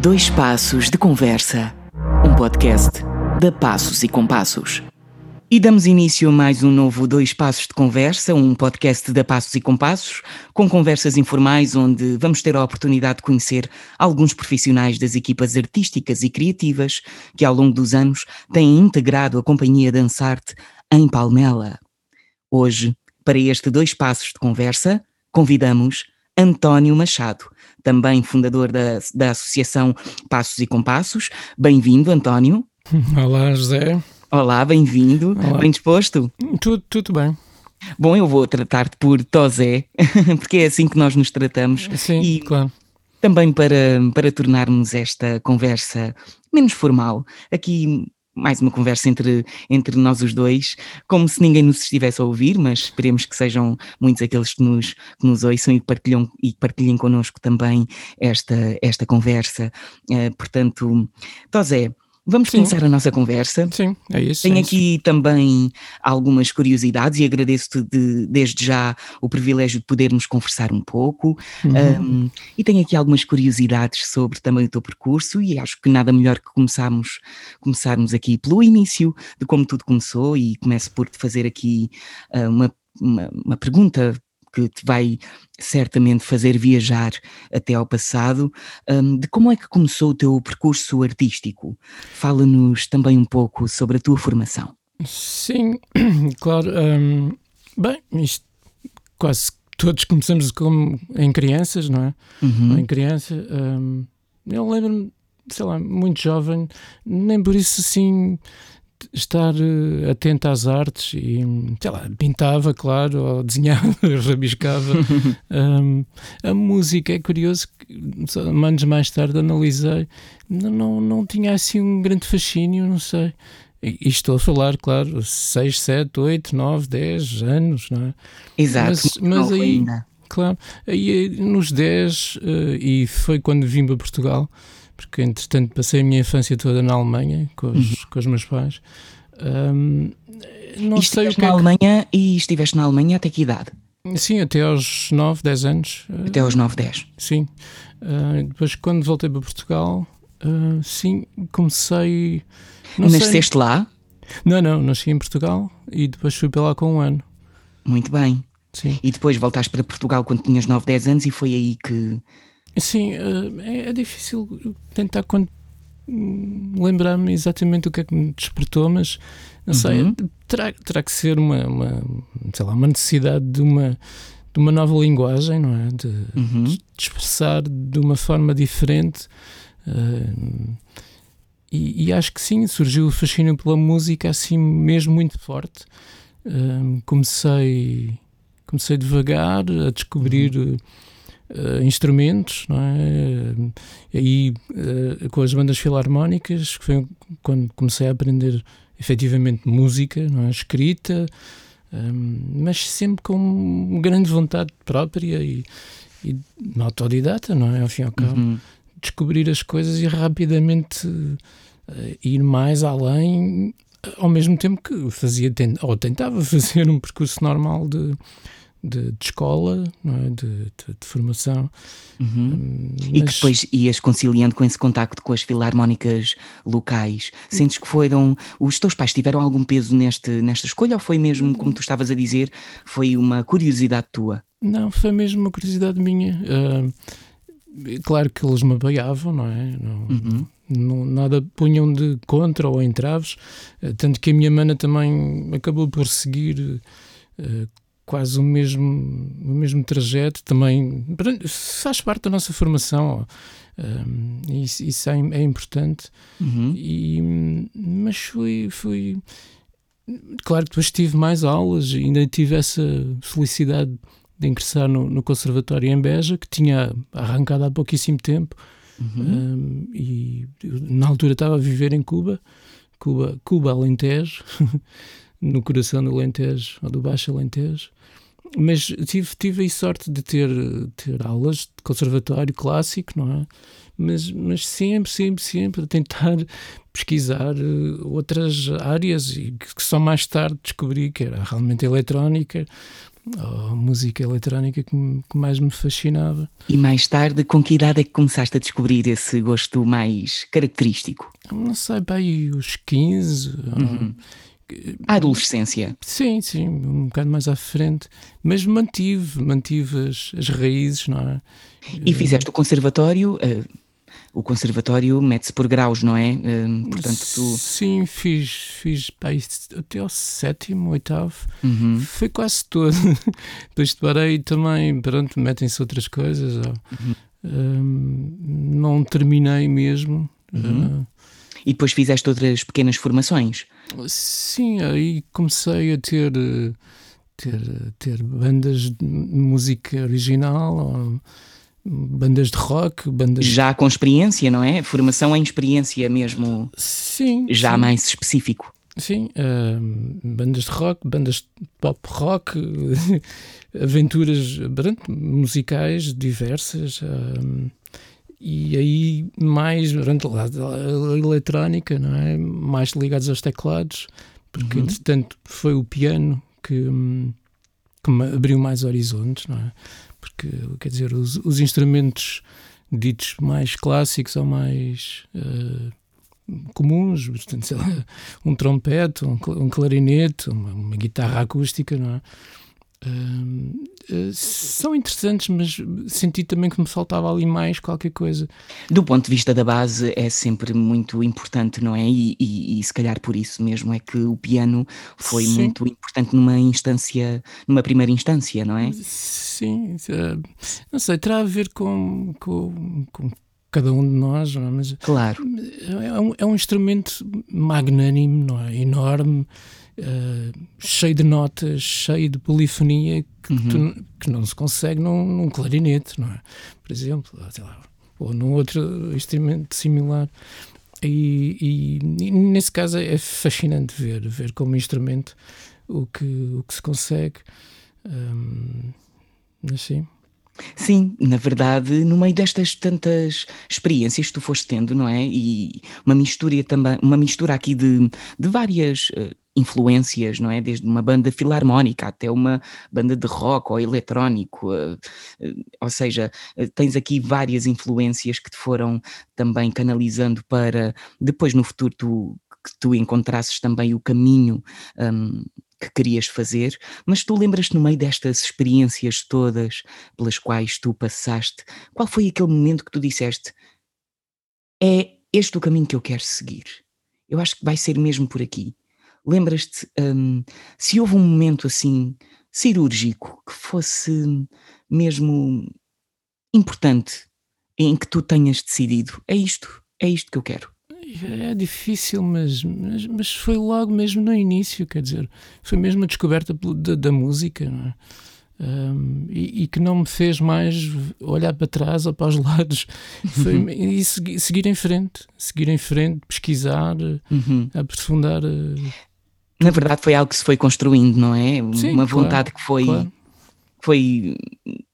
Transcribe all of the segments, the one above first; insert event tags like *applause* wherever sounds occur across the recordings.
Dois Passos de Conversa, um podcast da Passos e Compassos. E damos início a mais um novo Dois Passos de Conversa, um podcast da Passos e Compassos, com conversas informais onde vamos ter a oportunidade de conhecer alguns profissionais das equipas artísticas e criativas que ao longo dos anos têm integrado a Companhia Dançarte em Palmela. Hoje, para este Dois Passos de Conversa, convidamos António Machado, também fundador da, da Associação Passos e Compassos. Bem-vindo, António. *laughs* Olá, José. Olá, bem-vindo. Bem disposto? Tudo, tudo bem. Bom, eu vou tratar-te por Tosé, *laughs* porque é assim que nós nos tratamos. Sim, e claro. Também para, para tornarmos esta conversa menos formal. Aqui mais uma conversa entre, entre nós os dois, como se ninguém nos estivesse a ouvir, mas esperemos que sejam muitos aqueles que nos, que nos ouçam e, partilham, e partilhem connosco também esta, esta conversa. Uh, portanto, Tosé, Vamos Sim. começar a nossa conversa. Sim, é isso. Tenho é aqui isso. também algumas curiosidades e agradeço-te de, desde já o privilégio de podermos conversar um pouco. Uhum. Um, e tenho aqui algumas curiosidades sobre também o teu percurso e acho que nada melhor que começarmos, começarmos aqui pelo início de como tudo começou e começo por te fazer aqui uh, uma, uma, uma pergunta que te vai certamente fazer viajar até ao passado, um, de como é que começou o teu percurso artístico. Fala-nos também um pouco sobre a tua formação. Sim, *clears throat* claro. Um, bem, isto quase todos começamos como em crianças, não é? Uhum. Em criança. Um, eu lembro-me, sei lá, muito jovem, nem por isso assim estar uh, atento às artes e, sei lá, pintava, claro, ou desenhava, *laughs* rabiscava. *laughs* um, a música é curioso que anos mais tarde analisei, não, não, não tinha assim um grande fascínio, não sei. E estou a falar, claro, 6, 7, 8, 9, 10 anos, não é? Exato. Mas, mas aí, ainda. claro, aí nos 10, uh, e foi quando vim para Portugal, porque entretanto passei a minha infância toda na Alemanha com os, uhum. com os meus pais. Um, não e sei o que na é Alemanha e estiveste na Alemanha até que idade? Sim, até aos 9, 10 anos. Até aos 9, 10? Sim. Uh, depois, quando voltei para Portugal, uh, sim, comecei. Nasceste sei... lá? Não, não, nasci em Portugal e depois fui para lá com um ano. Muito bem. Sim. E depois voltaste para Portugal quando tinhas 9, 10 anos e foi aí que Sim, eh, é, é difícil tentar lembrar-me exatamente o que é que me despertou, mas não sei, uhum. terá, terá que ser uma, uma, sei lá, uma necessidade de uma, de uma nova linguagem, não é? De, uhum. de expressar de uma forma diferente. Uh, e, e, acho que sim, surgiu o fascínio pela música assim mesmo muito forte. Uh, comecei, comecei devagar a descobrir. Uhum uh, instrumentos, não é? E aí, uh, com as bandas filarmónicas, que foi quando comecei a aprender efetivamente música, não é? Escrita, um, ehm, mas sempre com grande vontade própria e, e autodidata, não é? Ao fim e ao cabo, uhum. descobrir as coisas e rapidamente uh, ir mais além, ao mesmo tempo que fazia, ou tentava *laughs* fazer um percurso normal de de, de escola, é? de, de, de, formação. Uhum. Hum, mas... E que depois ias conciliando com esse contacto com as filarmónicas locais. Sentes que foram. Os teus pais tiveram algum peso neste, nesta escolha ou foi mesmo, como tu estavas a dizer, foi uma curiosidade tua? Não, foi mesmo uma curiosidade minha. Uh, claro que eles me apoiavam, não é? Não, uhum. não, nada punham de contra ou entraves, uh, tanto que a minha mana também acabou por seguir. Uh, quase o mesmo, o mesmo trajeto, também faz parte da nossa formação. Um, isso, isso é, é, importante. Uhum. E, mas fui, fui. Claro que depois tive mais aulas e ainda tive essa felicidade de ingressar no, no Conservatório em Beja, que tinha arrancado há pouquíssimo tempo. Uhum. Um, e na altura estava a viver em Cuba, Cuba, Cuba Alentejo, *laughs* no coração do Alentejo, ou do Baixo Alentejo mas tive, tive aí sorte de ter, ter aulas de conservatório clássico, não é? Mas, mas sempre, sempre, sempre a tentar *laughs* pesquisar uh, outras áreas e que, que, só mais tarde descobri que era realmente eletrónica a música eletrónica que, que, mais me fascinava. E mais tarde, com que idade é que começaste a descobrir esse gosto mais característico? Não sei, bem, os 15. Uhum. A adolescência. Sim, sim, um bocado mais à frente. Mas mantive, mantive as, as raízes, não é? E fizeste o conservatório. Uh, o conservatório mete-se por graus, não é? Uh, portanto, tu... Sim, fiz, fiz pá, até ao sétimo, oitavo. Uhum. Foi quase todo. *laughs* Depois parei também, pronto, metem-se outras coisas. Uhum. Uh, não terminei mesmo. Uhum. E depois fizeste outras pequenas formações? Sim, aí comecei a ter, ter, ter bandas de música original, bandas de rock, bandas. Já com experiência, não é? Formação em experiência mesmo. Sim. Já sim. mais específico. Sim, uh, bandas de rock, bandas de pop rock, *laughs* aventuras musicais diversas. Uh, e aí mais durante a eletrónica, não é? mais ligados aos teclados, porque uhum. entretanto foi o piano que, que me abriu mais horizontes, não é? Porque, quer dizer, os, os instrumentos ditos mais clássicos ou mais uh, comuns, portanto, lá, um trompete, um, um clarinete, uma, uma, guitarra acústica, não é? Uh, são interessantes, mas senti também que me faltava ali mais qualquer coisa. Do ponto de vista da base, é sempre muito importante, não é? E, e, e se calhar por isso mesmo é que o piano foi Sim. muito importante numa instância, numa primeira instância, não é? Sim, uh, não sei, terá a ver com, com, com cada um de nós, é? mas claro. É um, é um instrumento magnânimo, não é? Enorme uh, cheio de notas, cheio de polifonia que, uhum. tu, que não se consegue num, num, clarinete, não é? Por exemplo, lá, ou num outro instrumento similar. E, e, e, nesse caso é fascinante ver, ver como instrumento o que, o que se consegue. Um, assim. Sim, na verdade, no meio destas tantas experiências que tu foste tendo, não é? E uma mistura também, uma mistura aqui de, de várias uh, influências, não é? Desde uma banda filarmónica até uma banda de rock ou eletrónico, uh, uh, ou seja, tens aqui várias influências que te foram também canalizando para depois no futuro tu que tu encontrasses também o caminho um, que querias fazer, mas tu lembras-te no meio destas experiências todas pelas quais tu passaste, qual foi aquele momento que tu disseste é este o caminho que eu quero seguir? Eu acho que vai ser mesmo por aqui. Lembras-te um, se houve um momento assim cirúrgico que fosse mesmo importante em que tu tenhas decidido é isto, é isto que eu quero? É difícil, mas, mas, mas, foi logo mesmo no início, quer dizer, foi mesmo a descoberta da, da música, é? um, e, e, que não me fez mais olhar para trás ou para os *laughs* lados foi, uhum. e seguir, seguir, em frente, seguir em frente, pesquisar, uhum. aprofundar. Eh, Na verdade, foi algo que se foi construindo, não é? Sim, Uma claro, vontade que foi. Claro foi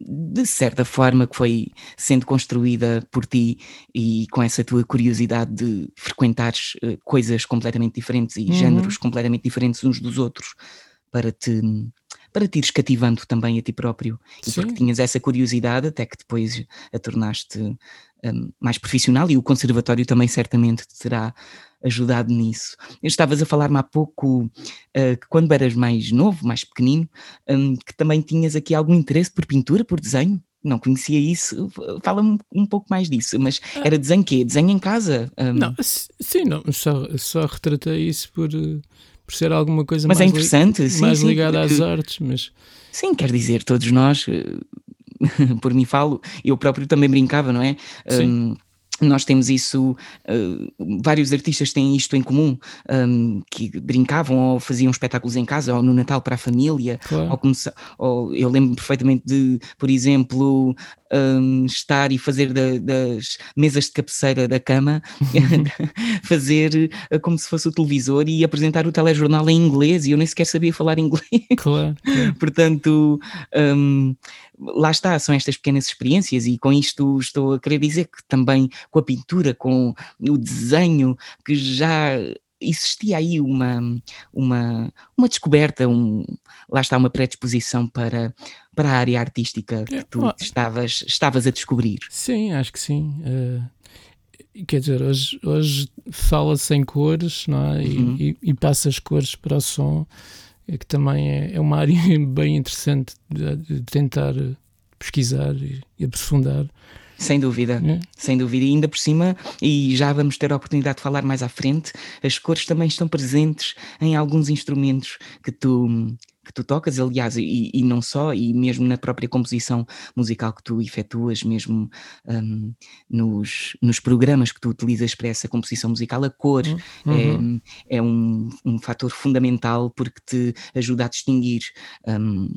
de certa forma que foi sendo construída por ti e com essa tua curiosidade de frequentares uh, coisas completamente diferentes e uhum. géneros completamente diferentes uns dos outros para te para te ires cativando também a ti próprio e Sim. porque tinhas essa curiosidade até que depois a tornaste um, mais profissional e o conservatório também certamente te terá ajudado nisso. Estavas a falar-me há pouco uh, que quando eras mais novo, mais pequenino, um, que também tinhas aqui algum interesse por pintura, por desenho? Não conhecia isso, fala-me um pouco mais disso, mas ah. era desenho quê? Desenho em casa? Um... Não, sim, não, só, só retratei isso por, por ser alguma coisa mas é mais, é interessante, li, sim, mais sim, ligada às *laughs* artes, mas... Sim, quer dizer, todos nós, *laughs* por mim falo, eu próprio também brincava, não é? Sim. Um, nós temos isso, uh, vários artistas têm isto em comum, um, que brincavam ou faziam espetáculos em casa ou no Natal para a família, claro. ou, ou eu lembro perfeitamente de, por exemplo, um, estar e fazer da, das mesas de cabeceira da cama, *laughs* fazer uh, como se fosse o televisor e apresentar o telejornal em inglês e eu nem sequer sabia falar inglês. Claro. claro. *laughs* Portanto, um, lá está, são estas pequenas experiências e com isto estou a querer dizer que também com a pintura, com o desenho, que já existia aí uma, uma, uma descoberta, um, lá está uma predisposição para, para a área artística que tu estavas, estavas a descobrir. Sim, acho que sim. Uh, quer dizer, hoje, hoje fala-se em cores não é? Uhum. e, e, e passa as cores para o som, que também é, é uma *laughs* área bem interessante de, de tentar pesquisar e, e aprofundar. Sem dúvida, é. sem dúvida. E ainda por cima, e já vamos ter a oportunidade de falar mais à frente, as cores também estão presentes em alguns instrumentos que tu, que tu tocas, aliás, e, e, não só, e mesmo na própria composição musical que tu efetuas, mesmo um, nos, nos programas que tu utilizas para essa composição musical, a cor uhum. é, é um, um fator fundamental porque te ajuda a distinguir. Um,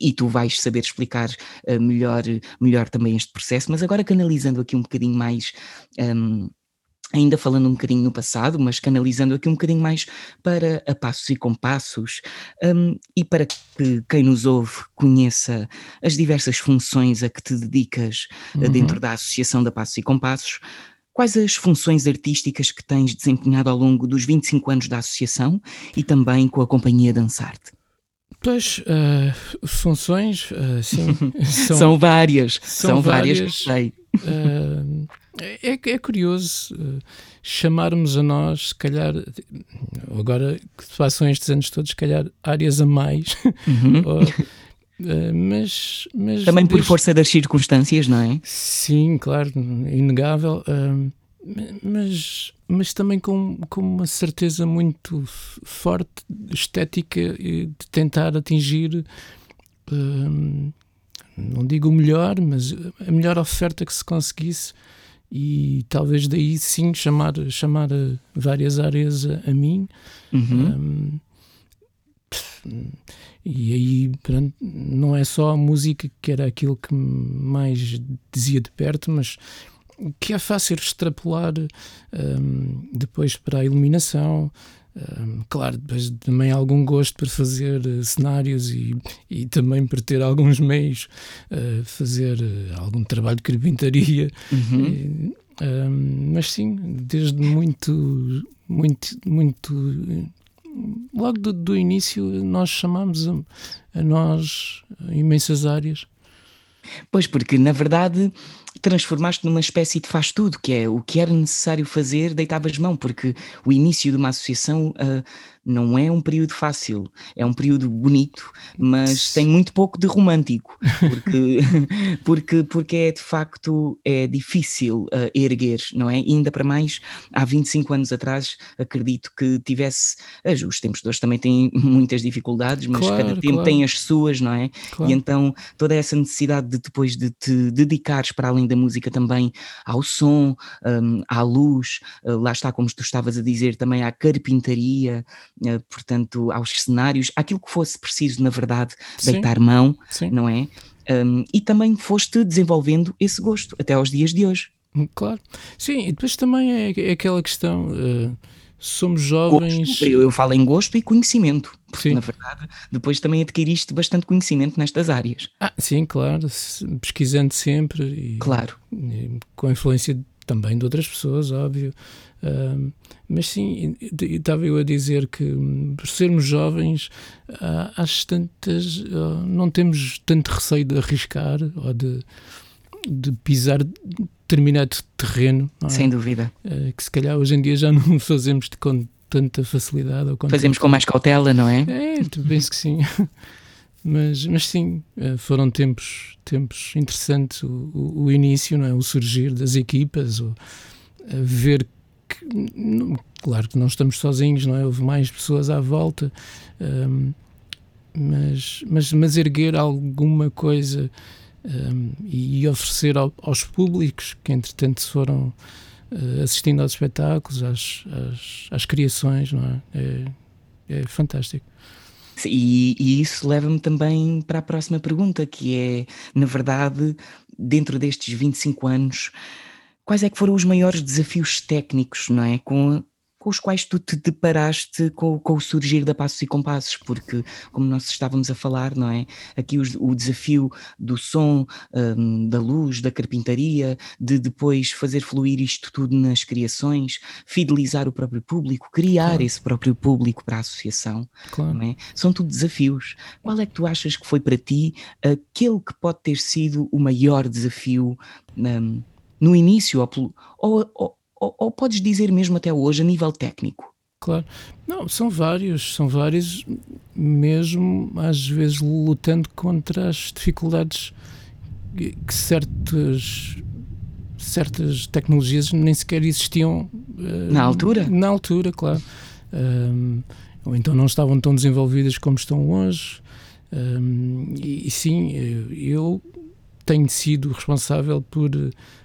e tu vais saber explicar uh, melhor, melhor também este processo, mas agora canalizando aqui um bocadinho mais. Um, ainda falando um bocadinho no passado, mas canalizando aqui um bocadinho mais para a passos e compassos um, e para que quem nos ouve conheça as diversas funções a que te dedicas uh, uhum. dentro da Associação da Passos e Compassos. Quais as funções artísticas que tens desempenhado ao longo dos 25 anos da associação e também com a Companhia Dançarte? Pois, uh, funções, uh, sim. *laughs* São, são várias. São, são várias, várias sei. Uh, é, é curioso chamarmos a nós, se calhar, agora que passam estes anos todos, se calhar áreas a mais. Uhum. *laughs* Ou, mas, mas Também por força das circunstâncias, não é? Sim, claro, inegável mas, mas também com, com uma certeza muito forte estética de tentar atingir, hum, não digo o melhor, mas a melhor oferta que se conseguisse e talvez daí sim chamar, chamar várias áreas a, a mim. Uhum. Um, e aí pronto, não é só a música que era aquilo que mais dizia de perto, mas que é fácil extrapolar um, depois para a iluminação. Um, claro, depois também algum gosto por fazer uh, cenários e, e também por ter alguns meios, uh, fazer uh, algum trabalho de carpintaria. Uhum. Um, mas sim, desde muito, muito, muito. Logo do, do início, nós chamamos a, a nós imensas áreas. Pois, porque na verdade transformaste numa espécie de faz tudo, que é o que era necessário fazer, deitavas mão, porque o início de uma associação uh, não é um período fácil, é um período bonito, mas tem muito pouco de romântico, porque, *laughs* porque, porque é de facto é difícil uh, erguer, não é? Ainda para mais, há 25 anos atrás, acredito que tivesse, os tempos de hoje também têm *laughs* muitas dificuldades, mas claro, cada tempo claro. tem as suas, não é? Claro. E então toda essa necessidade de depois de te dedicares para além da música também ao som, um, à luz, uh, lá está como tu estavas a dizer, também à carpintaria, eh, portanto, aos cenários, aquilo que fosse preciso, na verdade, Sim. deitar mão, Sim. não é? Um, e também foste desenvolvendo esse gosto até aos dias de hoje. Hum, claro. Sim, e depois também é, é aquela questão. Uh, somos jovens. Gosto, eu, eu, falo em gosto e conhecimento, porque sim. na verdade depois também adquiriste bastante conhecimento nestas áreas. Ah, sim, claro, pesquisando sempre. E, claro. E, com a influência também de outras pessoas, óbvio. Uh, mas sim, estava eu a dizer que hum, por sermos jovens, uh, às tantas uh, não temos tanto receio de arriscar ou de, de pisar determinado terreno. É? Sem dúvida. Uh, que se calhar hoje em dia já *laughs* não fazemos com tanta facilidade. Fazemos com mais cautela, não é? É, penso que sim. *laughs* mas, mas sim, uh, foram tempos, tempos interessantes o, o, o, início, não é? o surgir das equipas, o, ver que, claro que não estamos sozinhos, não é? Houve mais pessoas à volta, um, mas, mas, mas erguer alguma coisa um, e oferecer ao, aos públicos que, entretanto, foram assistindo aos espetáculos, às, às, às criações, não é? É, é fantástico. E, e, isso leva-me também para a próxima pergunta, que é, na verdade, dentro destes 25 anos, quais é que foram os maiores desafios técnicos, não é? Com com os quais tu te deparaste com, com, o surgir da Passos e Compassos, porque, como nós estávamos a falar, não é? Aqui os, o desafio do som, um, da luz, da carpintaria, de depois fazer fluir isto tudo nas criações, fidelizar o próprio público, criar claro. esse próprio público para a associação, claro. é? São tudo desafios. Qual é que tu achas que foi para ti aquele que pode ter sido o maior desafio um, no início, ou, ou, ou ou, podes dizer mesmo até hoje a nível técnico? Claro. Não, são vários, são vários, mesmo às vezes lutando contra as dificuldades que certas, certas tecnologias nem sequer existiam. Uh, na altura? Na altura, claro. Um, ou então não estavam tão desenvolvidas como estão hoje. Um, e, e, sim, eu tenho sido responsável por,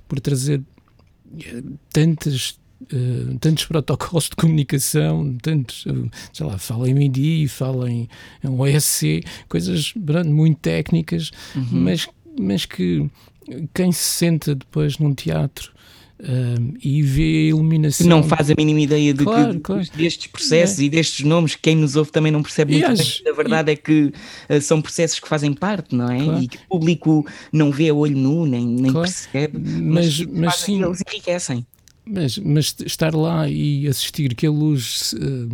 por trazer tantos Uh, tantos protocolos de comunicação, tantos, uh, sei lá, fala em MIDI, fala em, em OSC, coisas muito técnicas, uhum. mas, mas que quem se senta depois num teatro e vê a iluminação. Não faz a mínima ideia de claro, que, claro. destes processos é. e destes nomes, quem nos ouve também não percebe muito bem. A verdade e... é que uh, são processos que fazem parte, não é? Claro. E que o público não vê a olho nu, nem, nem percebe, mas, mas, mas sim, eles enriquecem. Mas, mas estar lá e assistir que a luz uh,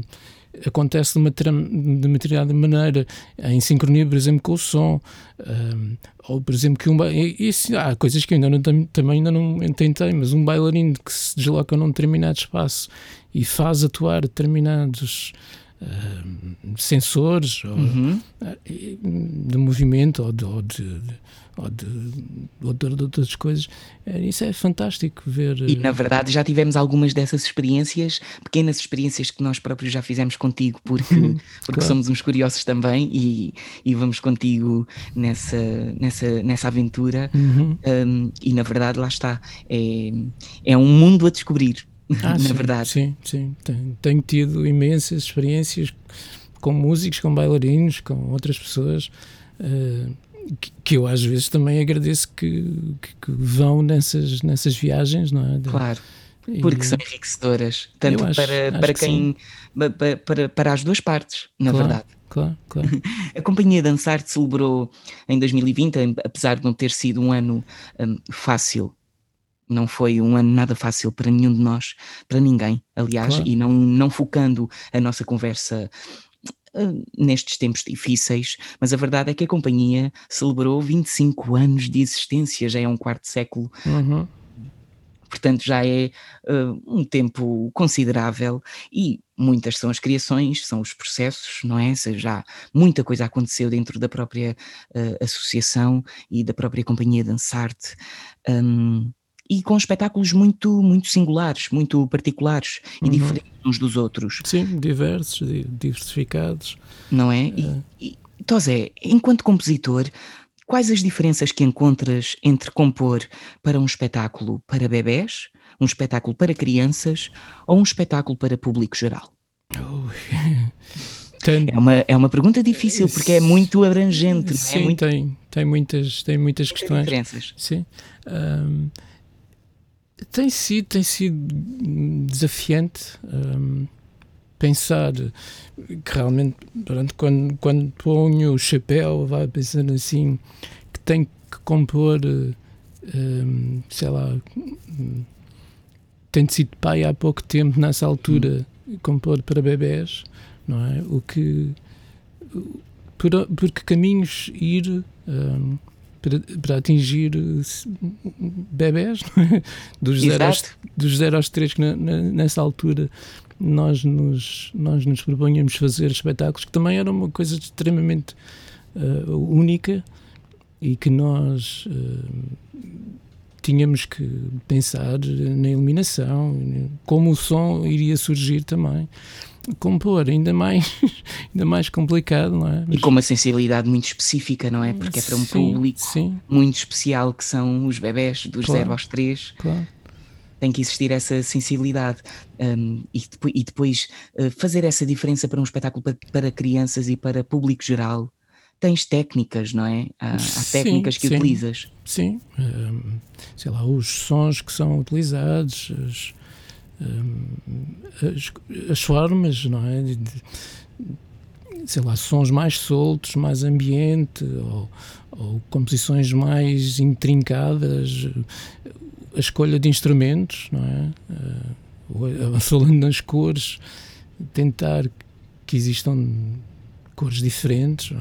acontece de uma, de uma determinada maneira, em sincronia, por exemplo, com o som, um, ou por exemplo, que um isso, há coisas que eu ainda não, também ainda não tentei, mas um bailarino que se desloca num determinado espaço e faz atuar determinados uh, sensores uhum. de movimento ou de, ou de, ou de, ou de, outras coisas. Eh, isso é fantástico ver. E na verdade já tivemos algumas dessas experiências, pequenas experiências que nós próprios já fizemos contigo, porque, *laughs* porque claro. somos uns curiosos também e, e vamos contigo nessa, nessa, nessa aventura. Uhum. Um, e na verdade, lá está, é, é um mundo a descobrir. *laughs* Ah, na sim, verdade. Sim, sim. Tenho, tenho tido imensas experiências com músicos, com bailarinos, com outras pessoas. Uh, que, que, eu às vezes também agradeço que, que, que, vão nessas, nessas viagens, não é? Claro, porque e, são enriquecedoras, tanto acho, para, acho para quem, para, para, para, as duas partes, na claro, verdade. Claro, claro. *laughs* A Companhia Dançar celebrou em 2020, apesar de não ter sido um ano um, fácil não foi um ano nada fácil para nenhum de nós, para ninguém, aliás, claro. e não, não focando a nossa conversa nestes tempos difíceis, mas a verdade é que a companhia celebrou 25 anos de existência, já é um quarto século. Uhum. Portanto, já é uh, um tempo considerável e muitas são as criações, são os processos, não é? Seja, já muita coisa aconteceu dentro da própria uh, associação e da própria companhia Dançarte. Um, e com espetáculos muito, muito singulares, muito particulares e uhum. diferentes uns dos outros. Sim, diversos, diversificados. Não é? E, é. e Tosé, enquanto compositor, quais as diferenças que encontras entre compor para um espetáculo para bebés, um espetáculo para crianças ou um espetáculo para público geral? Oh. *laughs* Tem... É, uma, é uma pergunta difícil porque é muito abrangente. É? Sim, é muito... tem, tem muitas, tem muitas questões. Diferenças. Sim. Um, tem sido, tem sido desafiante um, pensar que realmente, durante, quando, quando ponho o chapéu, vai pensando assim, que tenho que compor, um, sei lá, um, tenho sido pai há pouco tempo, nessa altura, compor para bebés, não é? O que. Por, por que caminhos ir. Um, para, para atingir bebés, é? dos, zero aos, dos 0 aos 3, que na, na, nessa altura nós nos, nós nos propunhamos fazer espetáculos, que também era uma coisa extremamente uh, única e que nós uh, tínhamos que pensar na iluminação, como o som iria surgir também compor ainda mais, *laughs* ainda mais complicado, não é? Mas... E com uma sensibilidade muito específica, não é? Porque é para um sim, público sim. muito especial que são os bebés dos 0 claro, aos 3. Claro. Tem que existir essa sensibilidade um, e, depois, e depois uh, fazer essa diferença para um espetáculo para, para, crianças e para público geral. Tens técnicas, não é? Há, há técnicas que utilizas. Sim, um, sei lá, os sons que são utilizados, os, as, as, formas, não é? De, de, sei lá, sons mais soltos, mais ambiente, ou, ou composições mais intrincadas, a escolha de instrumentos, não é? Uh, falando nas cores, tentar que existam cores diferentes.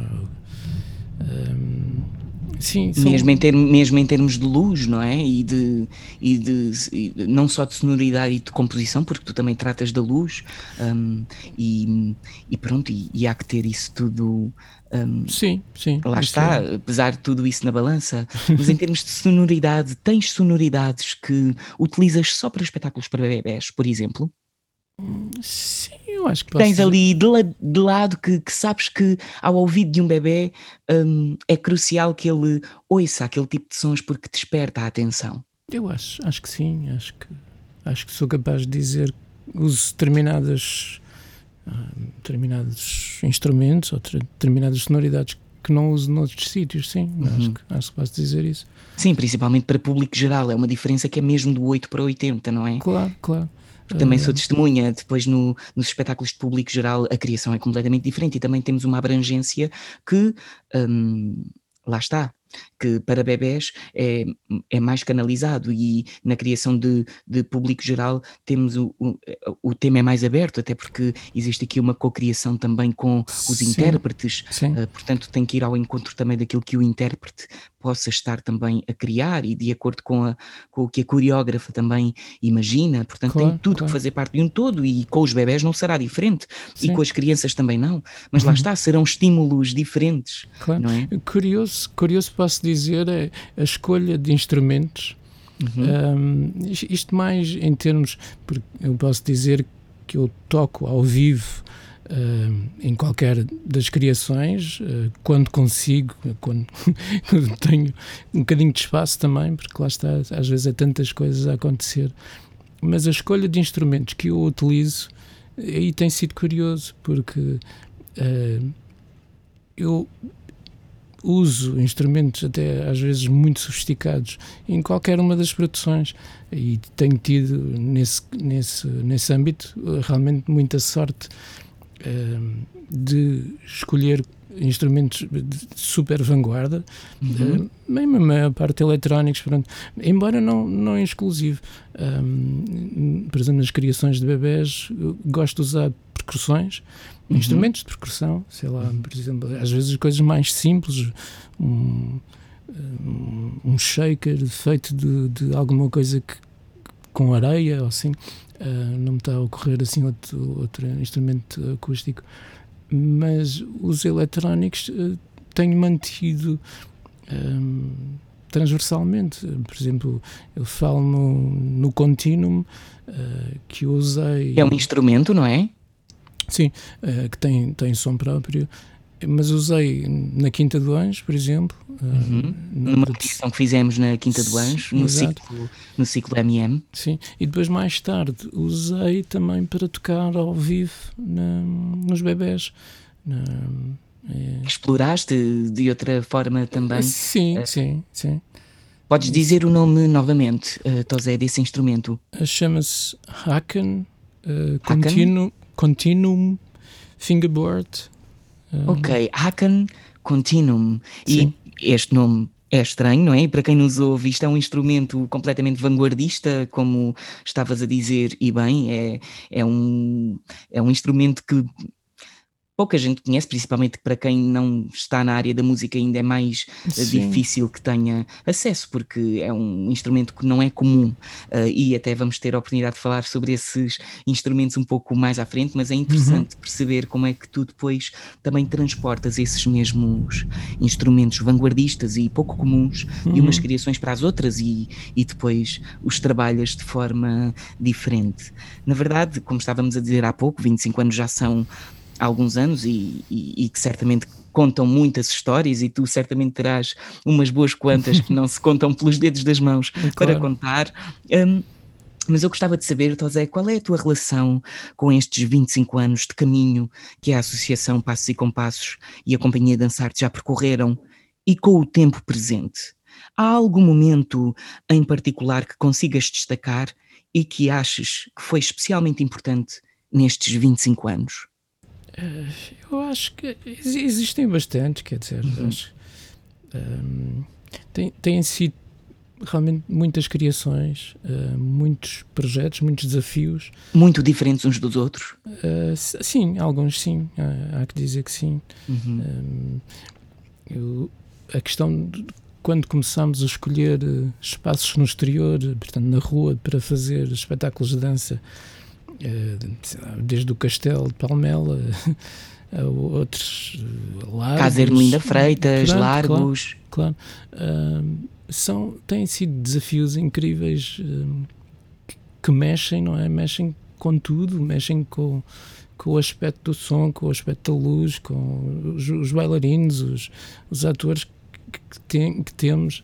Um, sim, mesmo, em termos, mesmo em termos de luz, não é? E de, e de, e não só de sonoridade e de composição, porque tu também tratas da luz, um, e, e, pronto, e, e, há que ter isso tudo. Um, sim, sim. Lá está, é. apesar de tudo isso na balança. Mas em termos de sonoridade, tens sonoridades que utilizas só para espetáculos para bebés, por exemplo? Sim, eu acho que Tens ali de, la, de lado que, que, sabes que ao ouvido de um bebê um, é crucial que ele ouça aquele tipo de sons porque desperta a atenção. Eu acho, acho que sim, acho que, acho que sou capaz de dizer uso determinadas, uh, determinados instrumentos ou determinadas sonoridades que não uso noutros sítios, sim, uhum. acho, que, acho que posso dizer isso. Sim, principalmente para público geral, é uma diferença que é mesmo do 8 para 80, não é? Claro, claro também sou testemunha, depois no, nos espetáculos de público geral a criação é completamente diferente e também temos uma abrangência que, um, lá está, que para bebés é, é mais canalizado e na criação de, de público geral temos o, o, o, tema é mais aberto, até porque existe aqui uma cocriação também com os sim, intérpretes, sim. Uh, portanto tem que ir ao encontro também daquilo que o intérprete possa estar também a criar e de acordo com, a, com o que a coreógrafa também imagina, portanto claro, tem tudo claro. que fazer parte de um todo e com os bebés não será diferente sim. e com as crianças também não, mas lá uhum. está, serão estímulos diferentes, claro. não é? Curioso, curioso posso dizer dizer é a escolha de instrumentos. Uhum. Um, isto mais em termos, porque eu posso dizer que eu toco ao vivo uh, em qualquer das criações, uh, quando consigo, *laughs* quando, tenho um bocadinho de espaço também, porque lá está, às vezes é tantas coisas a acontecer. Mas a escolha de instrumentos que eu utilizo aí tem sido curioso, porque uh, eu uso instrumentos até às vezes muito sofisticados em qualquer uma das produções e tenho tido nesse, nesse, nesse âmbito realmente muita sorte de escolher instrumentos de super vanguarda, uhum. uh, mesmo a maior parte eletrónicos, pronto, embora não, não é exclusivo. Um, por exemplo, nas criações de bebés, gosto de usar percussões, uhum. instrumentos de percussão, sei lá, por exemplo, às vezes coisas mais simples, um, um shaker feito de, de alguma coisa que, com areia ou assim, uh, não me está a ocorrer assim outro, outro instrumento acústico, mas os eletrónicos uh, tenho mantido um, transversalmente. Por exemplo, eu falo no, no Continuum uh, que usei. É um instrumento, não é? Sim, que tem, tem som próprio, mas usei na Quinta do Anjo, por exemplo. Uh, uhum. Numa produção que fizemos na Quinta do Anjo, no ciclo, no ciclo MM. Sim, e depois mais tarde usei também para tocar ao vivo na, nos bebés. Na, é... Exploraste de outra forma também? Sim, uh, sim, sim. Podes dizer o nome novamente, uh, Tosé, desse instrumento? Chama-se Haken uh, Continuum Continuum Fingerboard. Um... Ok, Haken Continuum. Sim. E este nome é estranho, não é? E para quem nos ouve, isto é um instrumento completamente vanguardista, como estavas a dizer, e bem, é, é, um, é um instrumento que pouca gente conhece, principalmente para quem não está na área da música ainda é mais eh, Sim. difícil que tenha acesso, porque é um instrumento que não é comum uh, e até vamos ter a oportunidade de falar sobre esses instrumentos um pouco mais à frente, mas é interessante uhum. perceber como é que tu depois também transportas esses mesmos instrumentos vanguardistas e pouco comuns uhum. de umas criações para as outras e, e depois os trabalhas de forma diferente. Na verdade, como estávamos a dizer há pouco, 25 anos já são há alguns anos e, e, e, que certamente contam muitas histórias e tu certamente terás umas boas quantas que não se contam pelos dedos das mãos *laughs* claro. para contar. Um, mas eu gostava de saber, Tosé, qual é a tua relação com estes 25 anos de caminho que a Associação Passos e Compassos e a Companhia Dançarte já percorreram e com o tempo presente? Há algum momento em particular que consigas destacar e que aches que foi especialmente importante nestes 25 anos? Eu acho que existem bastante, quer dizer, uhum. acho, um, tem, têm sido realmente muitas criações, uh, muitos projetos, muitos desafios. Muito diferentes uns dos outros? Uh, sim, alguns sim, há, há, que dizer que sim. Uhum. Um, eu, a questão de quando começámos a escolher eh, espaços no exterior, portanto na rua, para fazer espetáculos de dança, desde o Castelo de Palmela *laughs* a outros largos. Casa Ermelinda Freitas, claro, Largos. Claro. claro são, têm sido desafios incríveis que mexem, não é? Mexem com tudo, mexem com, com o aspecto do som, com o aspecto da luz, com os, os bailarinos, os, os atores que, que, tem, que temos.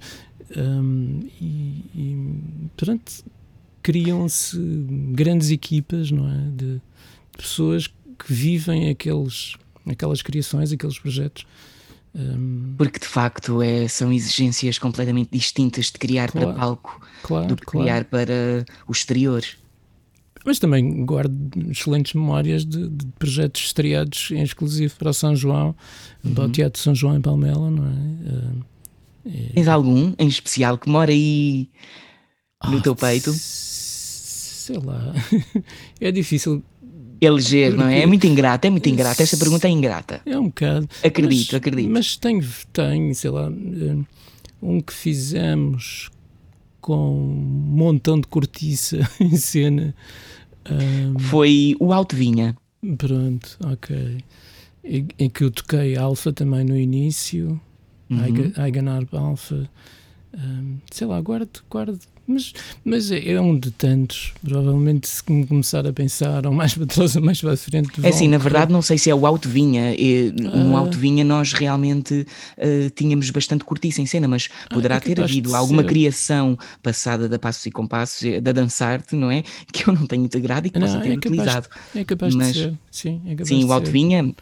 Um, e, e, portanto, criam-se grandes equipas, não é? De, pessoas que vivem aqueles, aquelas criações, aqueles projetos um... Porque de facto é, são exigências completamente distintas de criar claro, para palco claro, do que claro. criar para o exterior. Mas também guardo excelentes memórias de, de projetos estreados em exclusivo para o São João, uhum. para o Teatro São João em Palmela, não é? é... Tens algum em especial que mora aí no oh, teu peito? Sei lá, *laughs* é difícil eleger, não é? É muito ingrato, é muito ingrato. Esta pergunta é ingrata. É um bocado. Acredito, mas, acredito. Mas tem, tem, sei lá, eh, um que fizemos com um montão de cortiça *laughs* em cena. Um, Foi o Alto Vinha. Pronto, ok. Em, em que eu toquei Alfa também no início, uhum. Eigenarp Alfa. Um, sei lá, guardo, guardo mas, mas é, é um de tantos. Provavelmente, se começar a pensar, ou mais para trás *laughs* ou mais para a frente. É assim, na verdade, não sei se é o Alto Vinha. No ah. Alto Vinha, nós realmente uh, tínhamos bastante cortiça em cena, mas ah, poderá ah, ter havido alguma ser. criação passada da Passos e Compassos, eh, da Dançarte, não é? *laughs* Que eu não tenho integrado e que não, possa ter é utilizado. Capaz, é capaz mas, de ser. Sim, é capaz sim o Alto Vinha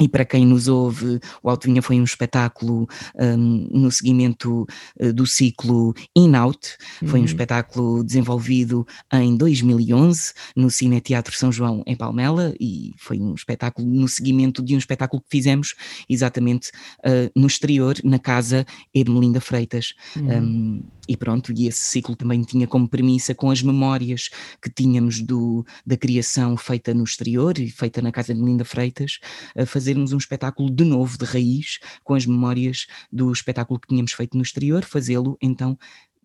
e para quem nos ouve, o Alto Vinha foi um espetáculo um, no seguimento uh, do ciclo In Out, uhum. foi um uhum. espetáculo desenvolvido em 2011 no Cine Teatro São João em Palmela e foi um espetáculo no seguimento de um espetáculo que fizemos exatamente uh, no exterior, na casa Ermelinda Freitas. Uhum. Um, e pronto, e esse ciclo também tinha como premissa com as memórias que tínhamos do, da criação feita no exterior e feita na casa de Melinda Freitas, a fazermos um espetáculo de novo, de raiz, com as memórias do espetáculo que tínhamos feito no exterior, fazê-lo então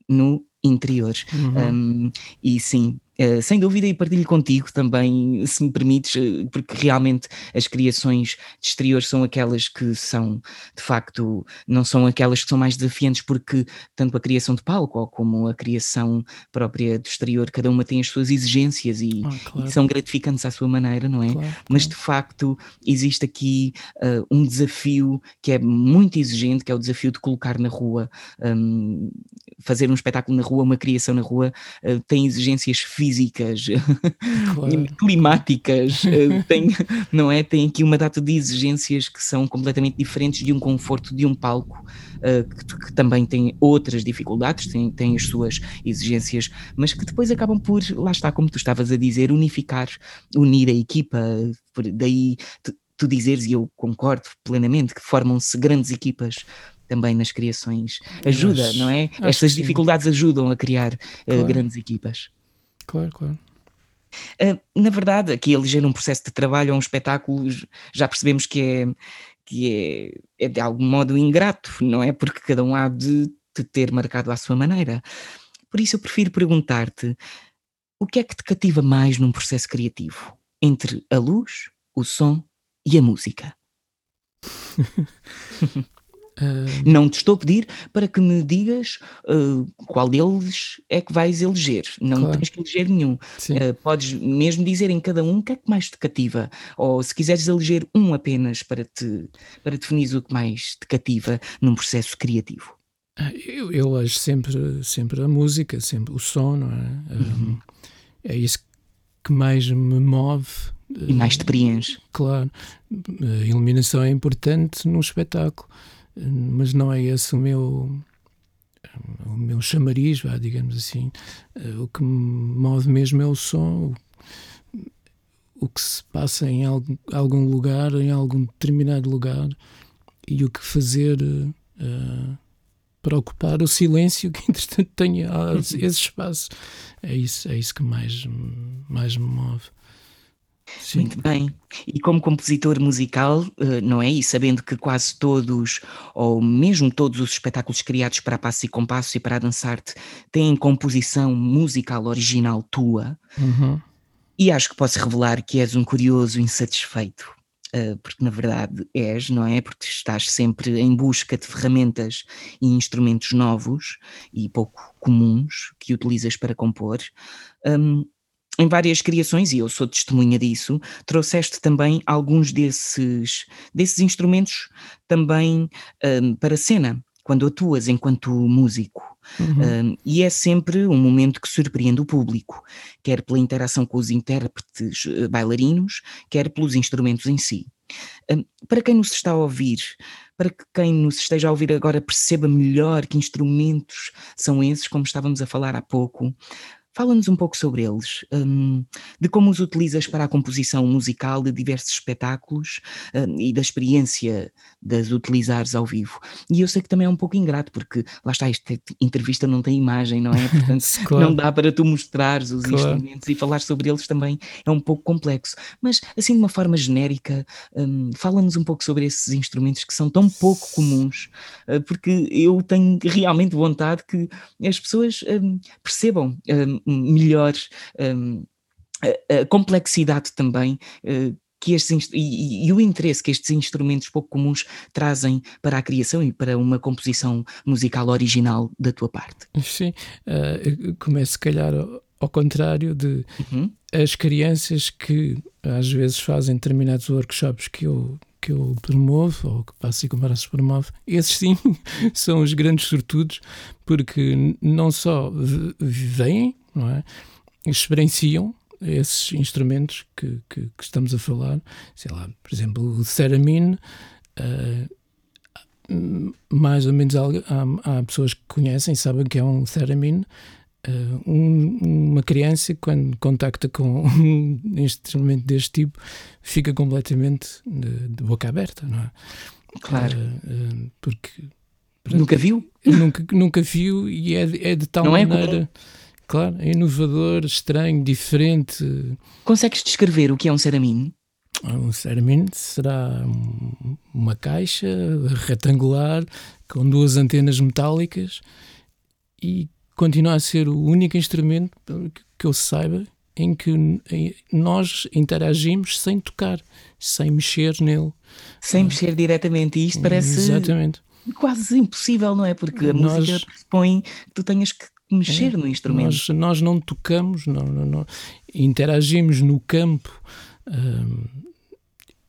no interior. Uhum. Um, e sim, Uh, sem dúvida, e partilho contigo também, se me permites, uh, porque realmente as criações de exterior são aquelas que são, de facto, não são aquelas que são mais desafiantes, porque tanto a criação de palco como a criação própria do exterior, cada uma tem as suas exigências e, ah, claro. e são gratificantes à sua maneira, não é? Claro, Mas de facto, existe aqui uh, um desafio que é muito exigente, que é o desafio de colocar na rua, um, fazer um espetáculo na rua, uma criação na rua, tem exigências físicas físicas, *laughs* claro. climáticas, eh, *laughs* tem, não é? Tem aqui uma data de exigências que são completamente diferentes de um conforto de um palco, uh, que, que, também tem outras dificuldades, tem, tem as suas exigências, mas que depois acabam por, lá está, como tu estavas a dizer, unificar, unir a equipa, daí tu dizeres, e eu concordo plenamente, que formam-se grandes equipas também nas criações. Ajuda, acho, não é? Estas dificuldades ajudam a criar uh, claro. grandes equipas. Claro, claro. Uh, na verdade, aqui eleger um processo de trabalho ou um espetáculo já percebemos que é, que é, é de algum modo ingrato, não é? Porque cada um há de te ter marcado à sua maneira. Por isso eu prefiro perguntar-te o que é que te cativa mais num processo criativo? Entre a luz, o som e a música? *laughs* Uh... Não te estou a pedir para que me digas uh, qual deles é que vais eleger. Não claro. tens que eleger nenhum. Uh, podes mesmo dizer em cada um o que é que mais te cativa. Ou se quiseres eleger um apenas para, te, para definir o que mais te cativa num processo criativo. Ah, eu, eu acho sempre, sempre a música, sempre o som, não é? Uhum. é isso que mais me move. E mais te preenche. Claro. A iluminação é importante num espetáculo mas não é esse o meu o meu chamariz, digamos assim. O que me move mesmo é o som, o que se passa em algum lugar, em algum determinado lugar, e o que fazer uh, para ocupar o silêncio que, *laughs* entretanto, tenha esse espaço. É isso, é isso que mais, mais me move. Sim. Muito bem. E como compositor musical, eh, não é? E sabendo que quase todos, ou mesmo todos os espetáculos criados para Passo e Compasso e para Dançar-te têm composição musical original tua, uhum. e acho que posso revelar que és um curioso insatisfeito. Eh, porque na verdade és, não é? Porque estás sempre em busca de ferramentas e instrumentos novos e pouco comuns que utilizas para compor. Um, em várias criações, e eu sou testemunha disso, trouxeste também alguns desses, desses instrumentos também um, para a cena, quando atuas enquanto músico. Uhum. Um, e é sempre um momento que surpreende o público, quer pela interação com os intérpretes uh, bailarinos, quer pelos instrumentos em si. Um, para quem nos está a ouvir, para que quem nos esteja a ouvir agora perceba melhor que instrumentos são esses, como estávamos a falar há pouco, Fala-nos um pouco sobre eles, um, de como os utilizas para a composição musical de diversos espetáculos um, e da experiência de as utilizares ao vivo. E eu sei que também é um pouco ingrato, porque lá está, esta entrevista não tem imagem, não é? *laughs* Portanto, claro. não dá para tu mostrares os claro. instrumentos e falar sobre eles também é um pouco complexo. Mas, assim, de uma forma genérica, um, fala-nos um pouco sobre esses instrumentos que são tão pouco comuns, uh, porque eu tenho realmente vontade que as pessoas hum, percebam hum, melhor um, a, a, complexidade também uh, que estes e, e, o interesse que estes instrumentos pouco comuns trazem para a criação e para uma composição musical original da tua parte. Sim, uh, começo se calhar ao, ao contrário de uhum. as crianças que às vezes fazem determinados workshops que eu que eu promovo, ou que passo e comparar-se promove, esses sim *laughs* são os grandes sortudos, porque não só vêm, não é? experienciam esses instrumentos que, que, que, estamos a falar, sei lá, por exemplo, o Theremin, uh, mais ou menos há, há, pessoas que conhecem, sabem que é um Theremin, Uh, um, uma criança, quando contacta com *laughs* um instrumento deste tipo, fica completamente de, de boca aberta, não é? Claro. Uh, uh, porque. Nunca viu? Nunca, nunca viu e é, é de tal não é maneira. É claro, é inovador, estranho, diferente. Consegues descrever o que é um ceramine? Um ceramine será uma caixa retangular com duas antenas metálicas e continua a ser o único instrumento que eu saiba em que nós interagimos sem tocar, sem mexer nele. Sem mexer diretamente. E isto parece Exatamente. quase impossível, não é? Porque a nós, música pressupõe que tu tenhas que mexer é, no instrumento. Nós, nós não tocamos, não, não, não, interagimos no campo um,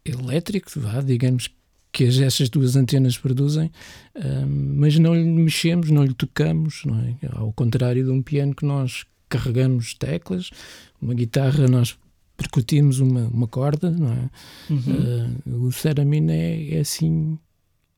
elétrico, vá, digamos que essas duas antenas produzem, mas não lhe mexemos, não lhe tocamos, não é? Ao contrário de um piano que nós carregamos teclas, uma guitarra nós percutimos uma, uma corda, não é? Uhum. Uh, o Theremin é, é assim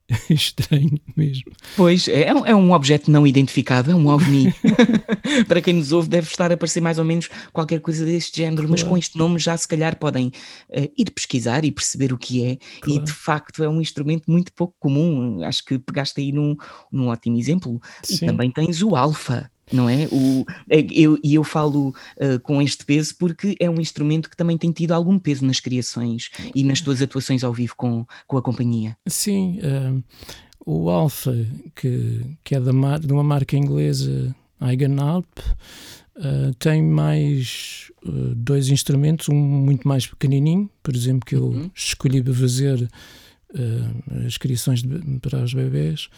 *laughs* estranho mesmo. Pois, é, é um objeto não identificado, é um OVNI. *laughs* Para quem nos ouve, deve estar a parecer mais ou menos qualquer coisa deste género, claro. mas com este nome já se calhar podem uh, ir pesquisar e perceber o que é. Claro. E de facto é um instrumento muito pouco comum. Acho que pegaste aí num, num ótimo exemplo. Sim. E também tens o alfa não é? O, é, eu, e eu falo uh, com este peso porque é um instrumento que também tem tido algum peso nas criações e nas tuas atuações ao vivo com, com a companhia. Sim, uh, o Alpha, que, que é da mar, de uma marca inglesa, Eigenalp, uh, tem mais dois instrumentos, um muito mais pequenininho, por exemplo, que eu uhum. escolhi para fazer as criações de, para os bebês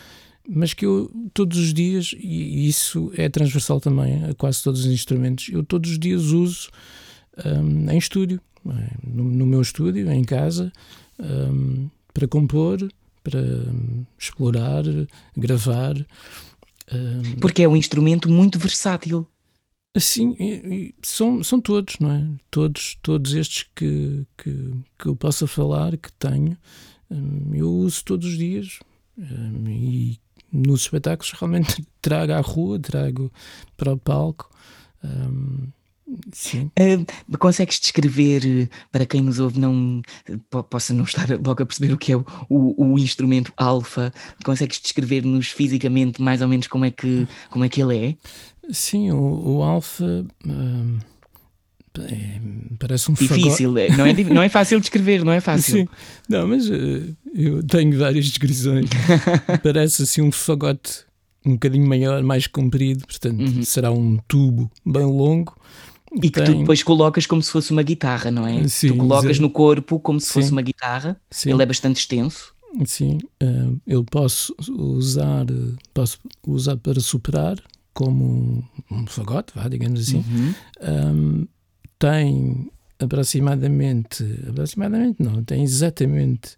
mas que eu todos os dias, e isso é transversal também a quase todos os instrumentos, eu todos os dias uso um, em estúdio, no, no, meu estúdio, em casa, um, para compor, para um, explorar, gravar. Hum, Porque é um instrumento muito versátil. Sim, são, são todos, não é? Todos, todos estes que, que, que eu possa falar, que tenho, hum, eu uso todos os dias hum, e nos espetáculos realmente *laughs* trago à rua, trago para o palco. Um, Sim. Uh, consegues descrever, para quem nos ouve não possa não estar *laughs* logo a perceber o que é o, o, o instrumento alfa, consegues descrever-nos fisicamente mais ou menos como é que, como é, que ele é? Sim, o, o alfa uh, é, parece um Difícil, fagote. não é, não é fácil descrever, não é fácil. Sim. Não, mas uh, eu tenho várias descrições. *laughs* parece assim um fagote um bocadinho maior, mais comprido, portanto uhum. será um tubo bem longo e que tu depois colocas como se fosse uma guitarra, não é? Sim, tu colocas no corpo como se sim. fosse uma guitarra. Sim. Ele é bastante extenso. Sim, uh, eu posso usar, posso usar para superar como um, fagote, vá, digamos assim. Uhum. Um, tem aproximadamente, aproximadamente não, tem exatamente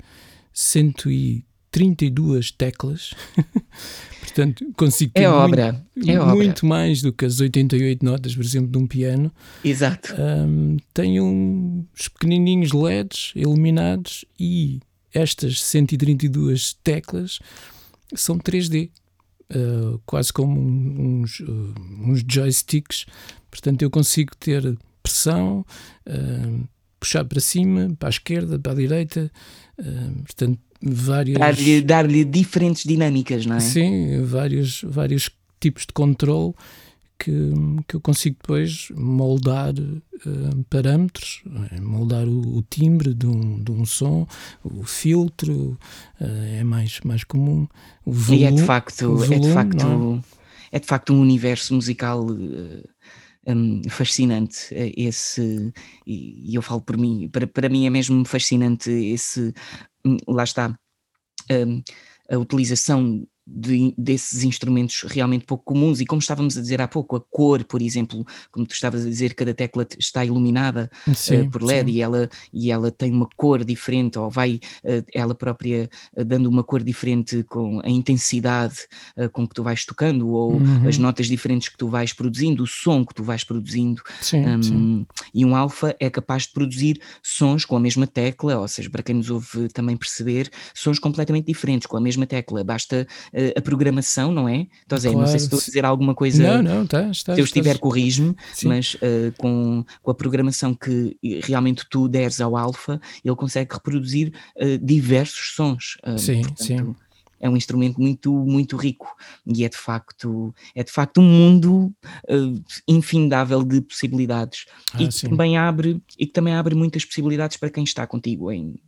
132 teclas. *laughs* Portanto, consigo ter é obra. Muito, é muito obra. mais do que as 88 notas, por exemplo, de um piano. Exato. Um, tem uns pequenininhos LEDs iluminados e estas 132 teclas são 3D. Uh, quase como uns, uh, uns joysticks. Portanto, eu consigo ter pressão, uh, puxar para cima, para a esquerda, para a direita. portanto, várias. Dar-lhe dar diferentes dinâmicas, não é? Sim, vários, vários tipos de controle que, que eu consigo depois moldar uh, parâmetros, é? moldar o, o, timbre de um, de um som, o filtro, uh, é mais, mais comum. O volume, e é de facto, volume, é de facto, é? é? de facto um universo musical. Uh, um, fascinante esse e, eu falo por mim para, para mim é mesmo fascinante esse Hum, lá está, hum, a utilização de, desses instrumentos realmente pouco comuns e como estávamos a dizer há pouco, a cor, por exemplo, como tu estavas a dizer, cada tecla está iluminada sim, uh, por LED e ela, e ela tem uma cor diferente ou vai uh, ela própria uh, dando uma cor diferente com a intensidade com que tu vais tocando ou uhum. as notas diferentes que tu vais produzindo, o som que tu vais produzindo sim, um, e um alfa é capaz de produzir sons com a mesma tecla, ou seja, para quem nos ouve também perceber, sons completamente diferentes com a mesma tecla, basta a programação, não é? Então, Zé, claro. não sei se estou a dizer alguma coisa. Não, não, tá, está, se eu estiver, corrijo-me, mas uh, com, com a programação que realmente tu deres ao alfa, ele consegue reproduzir uh, diversos sons. Uh, sim, portanto, sim é um instrumento muito muito rico e é de facto é de facto um mundo uh, infindável de possibilidades ah, e que também abre e que também abre muitas possibilidades para quem está contigo em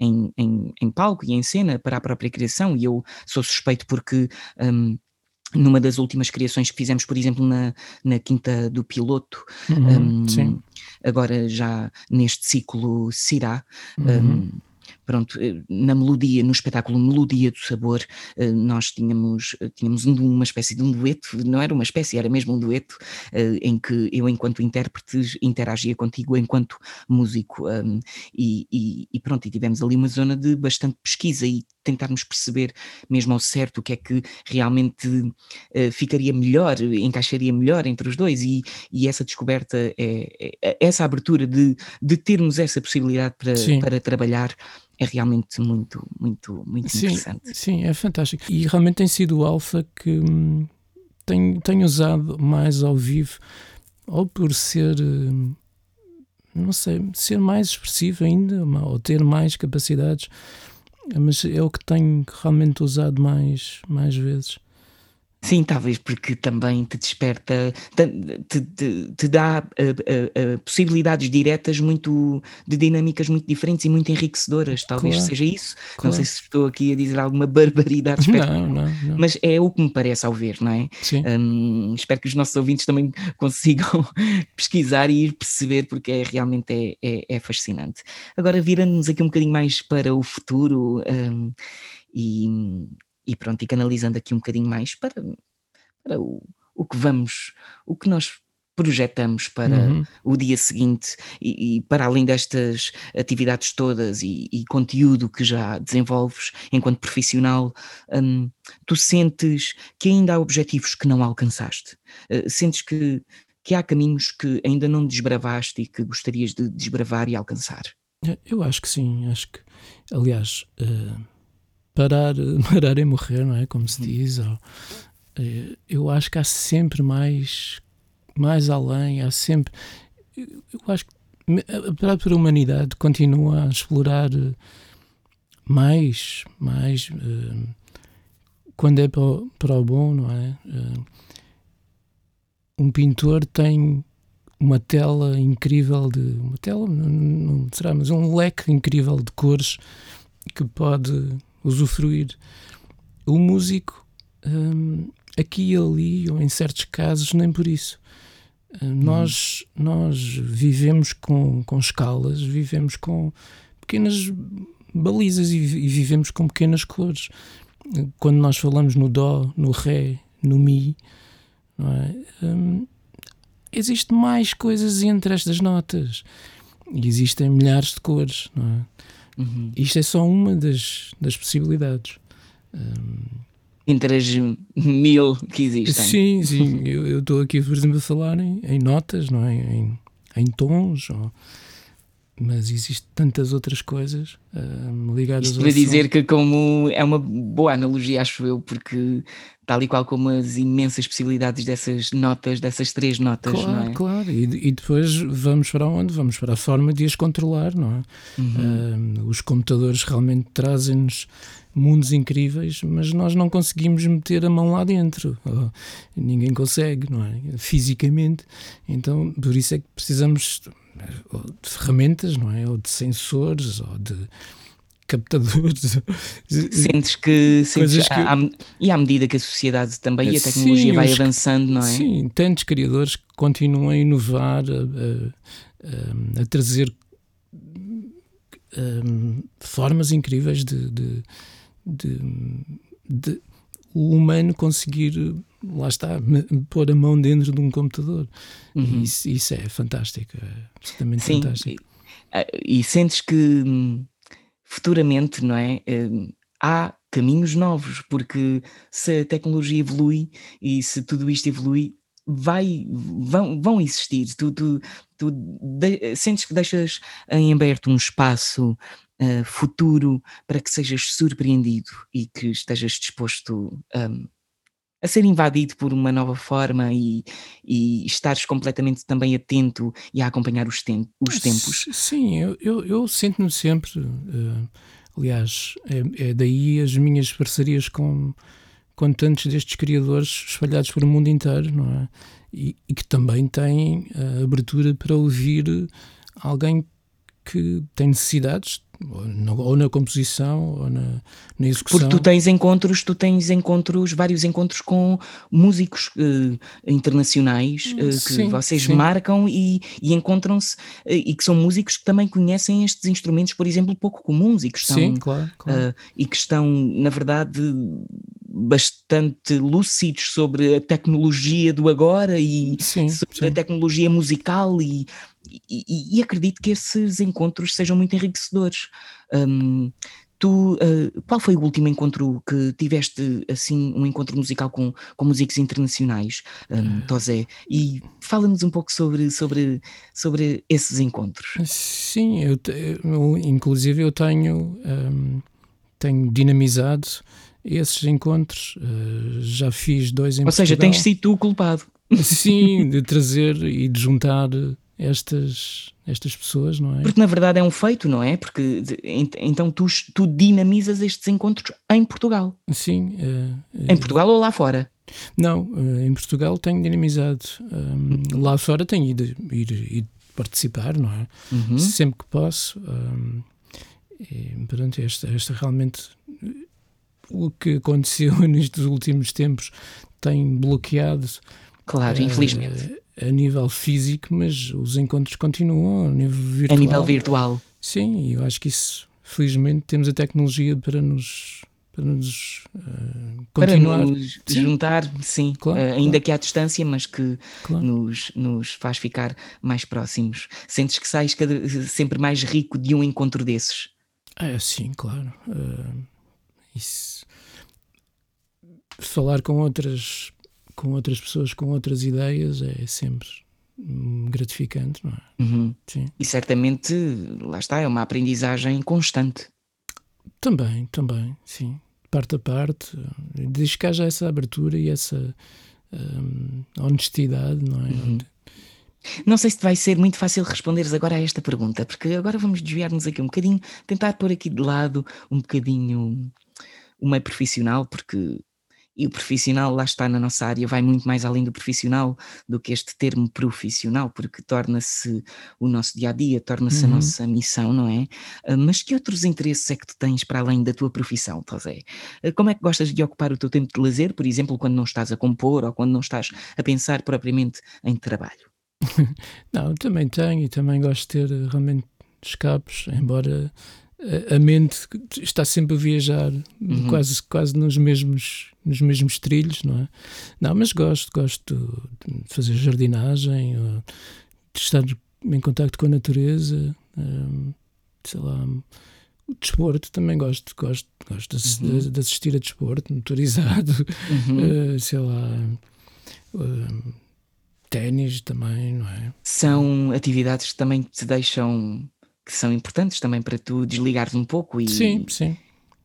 em, em, em palco e em cena para a própria criação, e eu sou suspeito porque. Um, numa das últimas criações que fizemos, por exemplo, na, na Quinta do Piloto, uhum, um, agora já neste ciclo Cirá, uhum. um, pronto, eh, na melodia, no espetáculo Melodia do Sabor, eh, nós tínhamos, eh, tínhamos uma espécie de um dueto, não era uma espécie, era mesmo um dueto, em que eu, enquanto intérprete, interagia contigo enquanto músico. E, e, e pronto, e tivemos ali uma zona de bastante pesquisa e tentarmos perceber mesmo ao certo o que é que realmente ficaria melhor, encaixaria melhor entre os dois, e, e essa descoberta, é, é, essa abertura de, de termos essa possibilidade para, para trabalhar é realmente muito, muito, muito sim, interessante. Sim, é fantástico. E realmente tem sido o Alpha que hum, tenho, tenho usado mais ao vivo, ou por ser, hum, não sei, ser mais expressivo ainda, ou ter mais capacidades, mas é o que tenho realmente usado mais, mais vezes. Sim, talvez porque também te desperta, te, te, te dá uh, uh, possibilidades diretas muito de dinâmicas muito diferentes e muito enriquecedoras. Talvez claro, seja isso. Claro. Não sei se estou aqui a dizer alguma *laughs* barbaridade, não, não, não. mas é o que me parece ao ver, não é? Sim. Um, espero que os nossos ouvintes também *laughs* consigam *laughs* pesquisar e ir perceber, porque é, realmente é, é, é fascinante. Agora, virando-nos aqui um bocadinho mais para o futuro. Um, e, e pronto, e canalizando aqui um bocadinho mais para, para o, o que vamos, o que nós projetamos para uhum. o dia seguinte e, e, para além destas atividades todas e, e, conteúdo que já desenvolves enquanto profissional, um, tu sentes que ainda há objetivos que não alcançaste? Uh, sentes que, que há caminhos que ainda não desbravaste e que gostarias de desbravar e alcançar? Eu acho que sim, acho que, aliás, uh parar, *laughs* parar e morrer, não é? Como se diz. Ou, eh, eu acho que há sempre mais, mais além, há sempre. Eu acho que a própria humanidade continua a explorar mais, mais uh, quando é para o, para o bom, não é? Um pintor tem uma tela incrível de uma tela não, não será mas um leque incrível de cores que pode usufruir o músico um, aqui e ali ou em certos casos nem por isso hum. nós nós vivemos com, com escalas vivemos com pequenas balizas e, e vivemos com pequenas cores quando nós falamos no dó no ré no mi é? Hum, existe mais coisas entre estas notas. E existem milhares de cores, não é? Uhum. Isto é só uma das, das possibilidades. Um, entre as mil que existem. Sim, sim. *laughs* eu estou aqui, por exemplo, a falar em, em notas, não é? Em, em tons. Ou, mas existem tantas outras coisas uh, ligadas Isto para dizer que como é uma boa analogia, acho eu, porque tal e qual como as imensas possibilidades dessas notas, dessas três notas, claro, não é? Claro, e, e, depois vamos para onde? Vamos para a forma de as controlar, não é? Uhum. Uh, os computadores realmente trazem-nos mundos incríveis, mas nós não conseguimos meter a mão lá dentro. Oh, ninguém consegue, não é? Fisicamente. Então, por isso é que precisamos de ferramentas, não é? Ou de sensores, ou de captadores. *laughs* Sentes que. Sentes, que... À, e à medida que a sociedade também e a tecnologia sim, vai os, avançando, não é? Sim, tantos criadores que continuam a inovar, a, a, a trazer um, formas incríveis de, de, de, de, o humano conseguir lá está, pôr a mão dentro de um computador. Uhum. Isso, isso, é fantástico, é absolutamente Sim, fantástico. E, e, sentes que hum, futuramente, não é? Hum, há caminhos novos, porque se a tecnologia evolui e se tudo isto evolui, vai, vão, vão existir. Tu, tu, tu de, sentes que deixas em aberto um espaço uh, futuro para que sejas surpreendido e que estejas disposto um, a ser invadido por uma nova forma e, e estares completamente também atento e a acompanhar os, tem, os tempos. Sim, eu, eu, eu sinto-me sempre, uh, aliás, é, é, daí as minhas parcerias com, com tantos destes criadores espalhados pelo mundo inteiro, não é? E, e que também têm a abertura para ouvir alguém que tem necessidades ou na composição ou na, na, execução. Porque tu tens encontros, tu tens encontros, vários encontros com músicos uh, internacionais uh, que sim, vocês sim. marcam e, e encontram-se uh, e que são músicos que também conhecem estes instrumentos, por exemplo, pouco comuns e que estão, sim, claro, claro. e que estão, na verdade, bastante lúcidos sobre a tecnologia do agora e sim, sobre sim. a tecnologia musical e, e, e, acredito que esses encontros sejam muito enriquecedores. Um, tu, uh, qual foi o último encontro que tiveste, assim, um encontro musical com, com músicos internacionais, um, Tosé? E fala-nos um pouco sobre, sobre, sobre esses encontros. Sim, eu, eu inclusive eu tenho, um, tenho dinamizado esses encontros. Uh, já fiz dois em Ou seja, tens sido tu o culpado. Sim, de trazer e de juntar estas, estas pessoas, não é? Porque na verdade é um feito, não é? Porque então tu, tu dinamizas estes encontros em Portugal. Sim. Uh, em Portugal ou lá fora? Não, uh, em Portugal tenho dinamizado. Um, lá fora tenho ido, ido, ido participar, não é? Uhum. Sempre que posso. Um, e, pronto, esta, esta realmente o que aconteceu *laughs* nestes últimos tempos tem bloqueado. Claro, infelizmente. A nível físico, mas os encontros continuam a nível virtual. A nível virtual. Sim, eu acho que isso, felizmente, temos a tecnologia para nos para nos uh, continuar para nos sim. juntar, sim, claro, uh, ainda claro. que à distância, mas que claro. nos, nos faz ficar mais próximos. Sentes que sais cada, sempre mais rico de um encontro desses? É, sim, claro. Uh, isso, falar com outras, com outras pessoas com outras ideias é sempre gratificante, não é? Uhum. E certamente, lá está, é uma aprendizagem constante. Também, também, sim. Parte a parte. Diz que haja essa abertura e essa um, honestidade, não é? Uhum. Não sei se vai ser muito fácil responderes agora a esta pergunta, porque agora vamos desviar-nos aqui um bocadinho, tentar pôr aqui de lado um bocadinho o meio profissional, porque e o profissional, lá está na nossa área, vai muito mais além do profissional do que este termo profissional, porque torna-se o nosso dia a dia, torna-se uhum. a nossa missão, não é? Ah, mas que outros interesses é que tu tens para além da tua profissão, José? Ah, como é que gostas de ocupar o teu tempo de lazer, por exemplo, quando não estás a compor ou quando não estás a pensar propriamente em trabalho? *laughs* Não, também tenho e também gosto de ter eh, realmente escapes, embora a mente está sempre a viajar uhum. quase, quase nos, mesmos, nos mesmos trilhos, não é? Não, mas gosto, gosto de fazer jardinagem, de estar em contato com a natureza, um, sei lá, o desporto também gosto, gosto, gosto de, uhum. de assistir a desporto motorizado, uhum. uh, *laughs* sei lá. Uh, ténis também, não é? São atividades que também te deixam, que são importantes também para tu desligares um pouco e, sim, sim.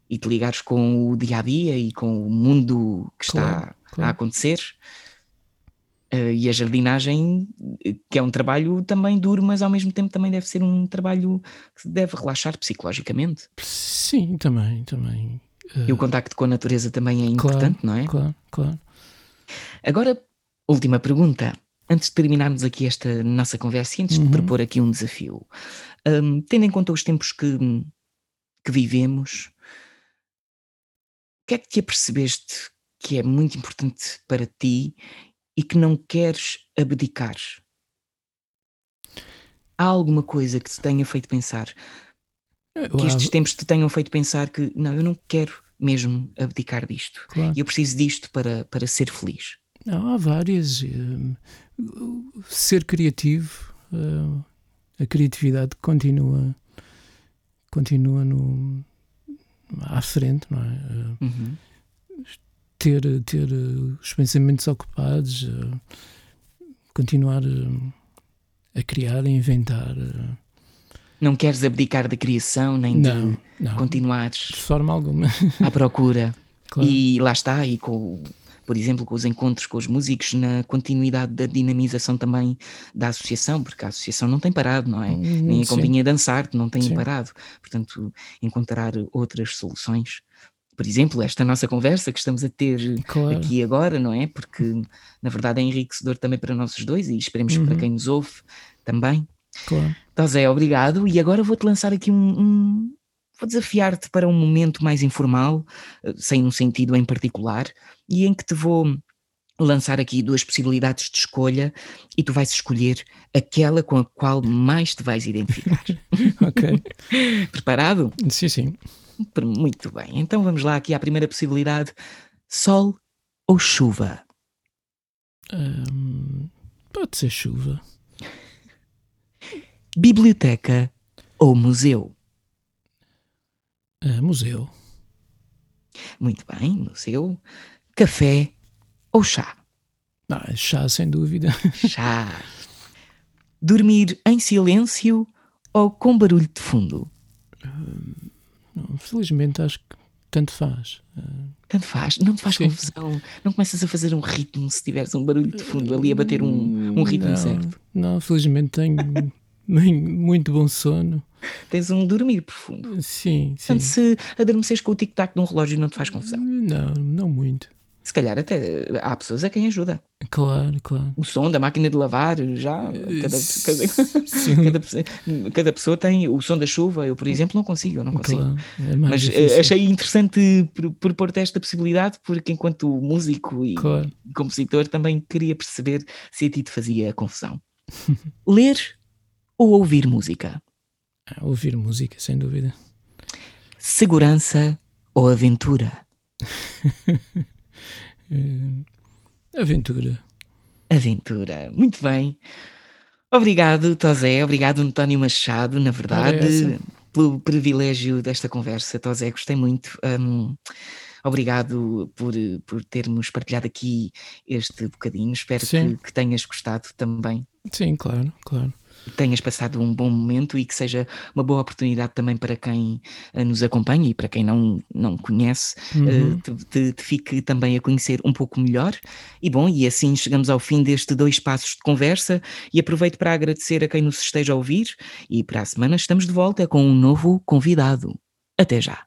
e te ligares com o dia a dia e com o mundo que está claro, claro. a acontecer. Uh, e a jardinagem, que é um trabalho também duro, mas ao mesmo tempo também deve ser um trabalho que deve relaxar psicologicamente. Sim, também, também. Uh... E o contacto com a natureza também é importante, claro, não é? Claro, claro. Agora, última pergunta antes de terminarmos aqui esta nossa conversa e antes uhum. de propor aqui um desafio, um, tendo em conta os tempos que, que vivemos, o que é que te apercebeste que é muito importante para ti e que não queres abdicar? Há alguma coisa que te tenha feito pensar, que estes tempos te tenham feito pensar que não, eu não quero mesmo abdicar disto. Claro. Eu preciso disto para, para ser feliz. Não, há várias. Uh, ser criativo, uh, a criatividade continua, continua no, à frente, não é? Uh, uhum. Ter, ter os pensamentos ocupados, continuar a criar, a inventar. Não queres abdicar da criação, nem não, de não, continuares de forma alguma à procura. *laughs* Claro. E lá está, e com por exemplo, com os encontros com os músicos, na continuidade da dinamização também da associação, porque a associação não tem parado, não é? Hum, Nem a Companhia Dançar não tem sim. parado. Portanto, encontrar outras soluções. Por exemplo, esta nossa conversa que estamos a ter claro. aqui agora, não é? Porque, na verdade, é enriquecedor também para nós dois e esperemos uhum. para quem nos ouve também. Claro. Então, Zé, obrigado. E agora vou-te lançar aqui um, um vou desafiar-te para um momento mais informal, eh, sem um sentido em particular, e em que te vou lançar aqui duas possibilidades de escolha e tu vais escolher aquela com a qual mais te vais identificar. *laughs* ok. *laughs* Preparado? Sim, sim. Muito bem. Então vamos lá aqui à primeira possibilidade: sol ou chuva? Um, pode ser chuva. Biblioteca ou museu? Uh, museu. Muito bem, museu. Café ou chá? Ah, chá, sem dúvida. *laughs* Chá. Dormir em silêncio ou com barulho de fundo? Uh, não, felizmente acho que tanto faz. Uh, tanto faz, não te faz Sim. confusão. Não começas a fazer um ritmo se tiveres um barulho de fundo ali a bater um, um ritmo não, certo. Não, felizmente tenho muito bom sono. Tens um dormir profundo. Sim, sim. Portanto, se adormeces com o tic-tac de um relógio não te faz confusão. Não, não muito. Se calhar até há pessoas a quem ajuda. Claro, claro. O som da máquina de lavar, já. Cada, cada, *laughs* cada, cada, pessoa tem o som da chuva. Eu, por exemplo, não consigo, eu não consigo. Claro, é Mas eh, difícil. achei interessante por, por pôr-te esta possibilidade, porque enquanto músico e claro. compositor também queria perceber se a ti te fazia confusão. *laughs* Ler ou ouvir música? Ah, ouvir música, sem dúvida. Segurança ou aventura? *laughs* aventura. Aventura, muito bem. Obrigado, Tosé. Obrigado, António Machado, na verdade, pelo privilégio desta conversa, Tosé. Gostei muito. Um, obrigado por, por termos partilhado aqui este bocadinho. Espero que, que tenhas gostado também. Sim, claro, claro. Tenhas passado um bom momento e que seja uma boa oportunidade também para quem uh, nos acompanha e para quem não, não conhece, uhum. uh, te, te, te, fique também a conhecer um pouco melhor. E bom, e assim chegamos ao fim deste dois passos de conversa e aproveito para agradecer a quem nos esteja a ouvir e para a semana estamos de volta com um novo convidado. Até já!